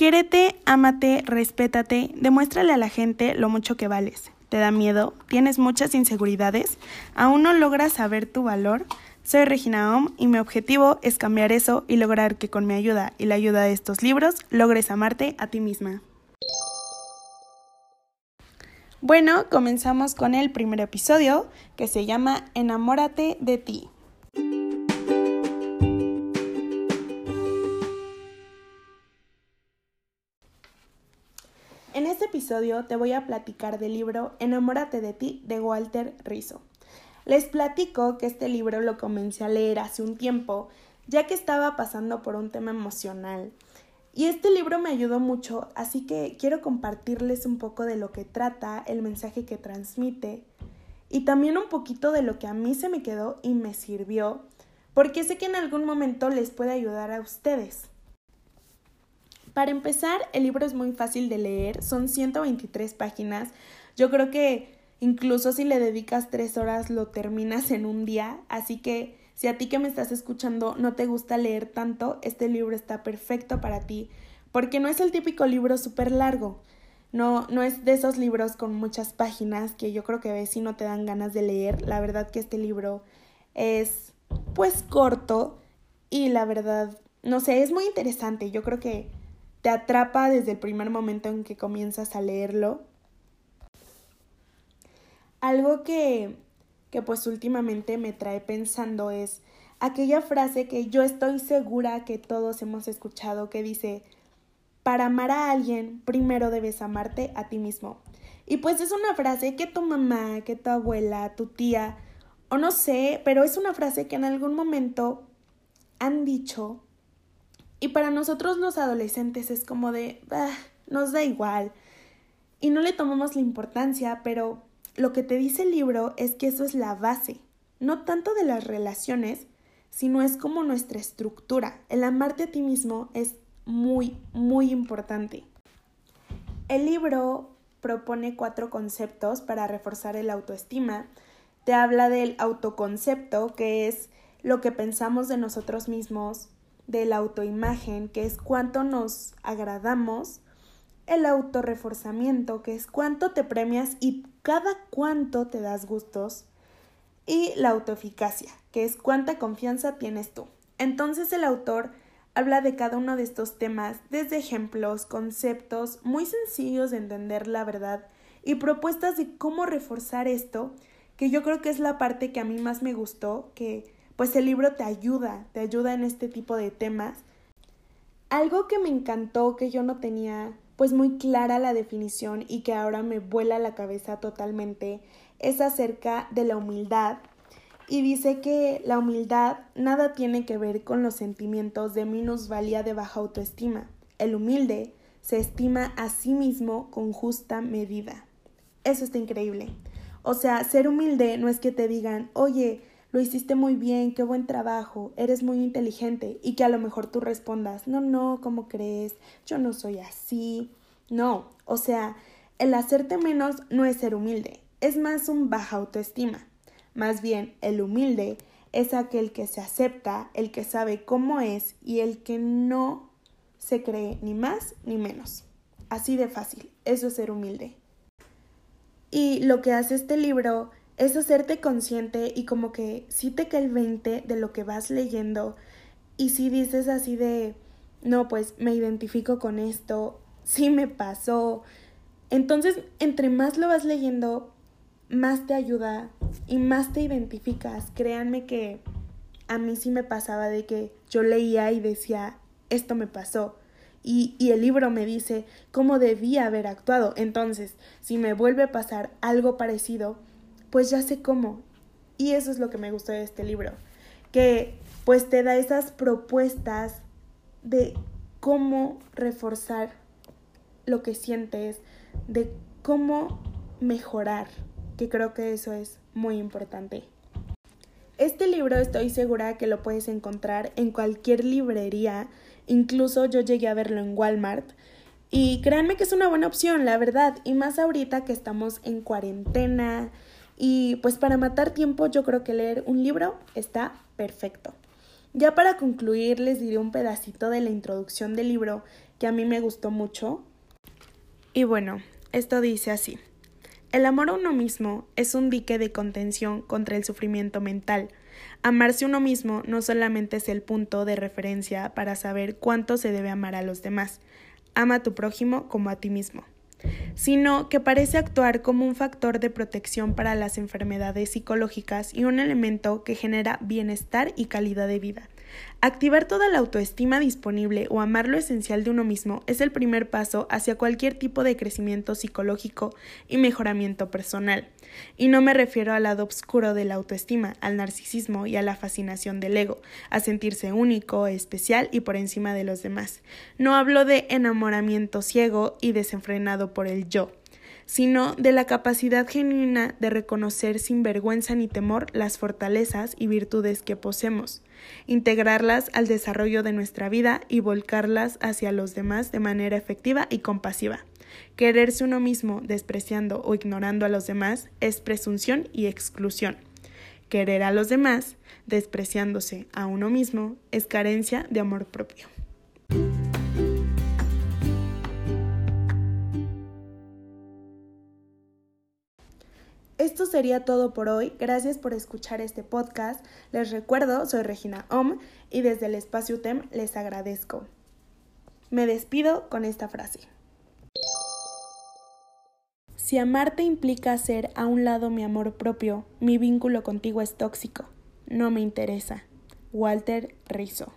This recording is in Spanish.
Quiérete, ámate, respétate, demuéstrale a la gente lo mucho que vales. ¿Te da miedo? ¿Tienes muchas inseguridades? ¿Aún no logras saber tu valor? Soy Regina Om y mi objetivo es cambiar eso y lograr que con mi ayuda y la ayuda de estos libros logres amarte a ti misma. Bueno, comenzamos con el primer episodio que se llama Enamórate de ti. En este episodio te voy a platicar del libro Enamórate de ti de Walter Rizzo. Les platico que este libro lo comencé a leer hace un tiempo, ya que estaba pasando por un tema emocional. Y este libro me ayudó mucho, así que quiero compartirles un poco de lo que trata, el mensaje que transmite y también un poquito de lo que a mí se me quedó y me sirvió, porque sé que en algún momento les puede ayudar a ustedes. Para empezar, el libro es muy fácil de leer, son 123 páginas. Yo creo que incluso si le dedicas tres horas lo terminas en un día, así que si a ti que me estás escuchando no te gusta leer tanto, este libro está perfecto para ti, porque no es el típico libro súper largo. No, no es de esos libros con muchas páginas que yo creo que ves y no te dan ganas de leer. La verdad que este libro es pues corto y la verdad, no sé, es muy interesante. Yo creo que te atrapa desde el primer momento en que comienzas a leerlo. Algo que, que pues últimamente me trae pensando es aquella frase que yo estoy segura que todos hemos escuchado que dice, para amar a alguien, primero debes amarte a ti mismo. Y pues es una frase que tu mamá, que tu abuela, tu tía, o no sé, pero es una frase que en algún momento han dicho y para nosotros los adolescentes es como de, ah, nos da igual. Y no le tomamos la importancia, pero lo que te dice el libro es que eso es la base, no tanto de las relaciones, sino es como nuestra estructura. El amarte a ti mismo es muy, muy importante. El libro propone cuatro conceptos para reforzar el autoestima. Te habla del autoconcepto, que es lo que pensamos de nosotros mismos, de la autoimagen, que es cuánto nos agradamos, el autorreforzamiento, que es cuánto te premias y cada cuánto te das gustos, y la autoeficacia, que es cuánta confianza tienes tú. Entonces el autor habla de cada uno de estos temas desde ejemplos, conceptos muy sencillos de entender la verdad y propuestas de cómo reforzar esto, que yo creo que es la parte que a mí más me gustó, que pues el libro te ayuda, te ayuda en este tipo de temas. Algo que me encantó, que yo no tenía pues muy clara la definición y que ahora me vuela la cabeza totalmente, es acerca de la humildad. Y dice que la humildad nada tiene que ver con los sentimientos de minusvalía de baja autoestima. El humilde se estima a sí mismo con justa medida. Eso está increíble. O sea, ser humilde no es que te digan, oye, lo hiciste muy bien, qué buen trabajo, eres muy inteligente y que a lo mejor tú respondas, no, no, ¿cómo crees? Yo no soy así. No, o sea, el hacerte menos no es ser humilde, es más un baja autoestima. Más bien, el humilde es aquel que se acepta, el que sabe cómo es y el que no se cree ni más ni menos. Así de fácil, eso es ser humilde. Y lo que hace este libro es hacerte consciente y como que sí te cae el 20 de lo que vas leyendo y si dices así de, no, pues me identifico con esto, sí me pasó. Entonces, entre más lo vas leyendo, más te ayuda y más te identificas. Créanme que a mí sí me pasaba de que yo leía y decía, esto me pasó. Y, y, el libro me dice cómo debía haber actuado. Entonces, si me vuelve a pasar algo parecido, pues ya sé cómo. Y eso es lo que me gustó de este libro, que pues te da esas propuestas de cómo reforzar lo que sientes, de cómo mejorar, que creo que eso es muy importante. Este libro estoy segura que lo puedes encontrar en cualquier librería, incluso yo llegué a verlo en Walmart. Y créanme que es una buena opción, la verdad, y más ahorita que estamos en cuarentena, y pues para matar tiempo yo creo que leer un libro está perfecto. Ya para concluir les diré un pedacito de la introducción del libro que a mí me gustó mucho. Y bueno, esto dice así. El amor a uno mismo es un dique de contención contra el sufrimiento mental. Amarse uno mismo no solamente es el punto de referencia para saber cuánto se debe amar a los demás, ama a tu prójimo como a ti mismo sino que parece actuar como un factor de protección para las enfermedades psicológicas y un elemento que genera bienestar y calidad de vida. Activar toda la autoestima disponible o amar lo esencial de uno mismo es el primer paso hacia cualquier tipo de crecimiento psicológico y mejoramiento personal. Y no me refiero al lado oscuro de la autoestima, al narcisismo y a la fascinación del ego, a sentirse único, especial y por encima de los demás. No hablo de enamoramiento ciego y desenfrenado por el yo sino de la capacidad genuina de reconocer sin vergüenza ni temor las fortalezas y virtudes que poseemos, integrarlas al desarrollo de nuestra vida y volcarlas hacia los demás de manera efectiva y compasiva. Quererse uno mismo despreciando o ignorando a los demás es presunción y exclusión. Querer a los demás despreciándose a uno mismo es carencia de amor propio. Esto sería todo por hoy. Gracias por escuchar este podcast. Les recuerdo, soy Regina Om y desde el espacio UTEM les agradezco. Me despido con esta frase. Si amarte implica hacer a un lado mi amor propio, mi vínculo contigo es tóxico. No me interesa. Walter Rizzo.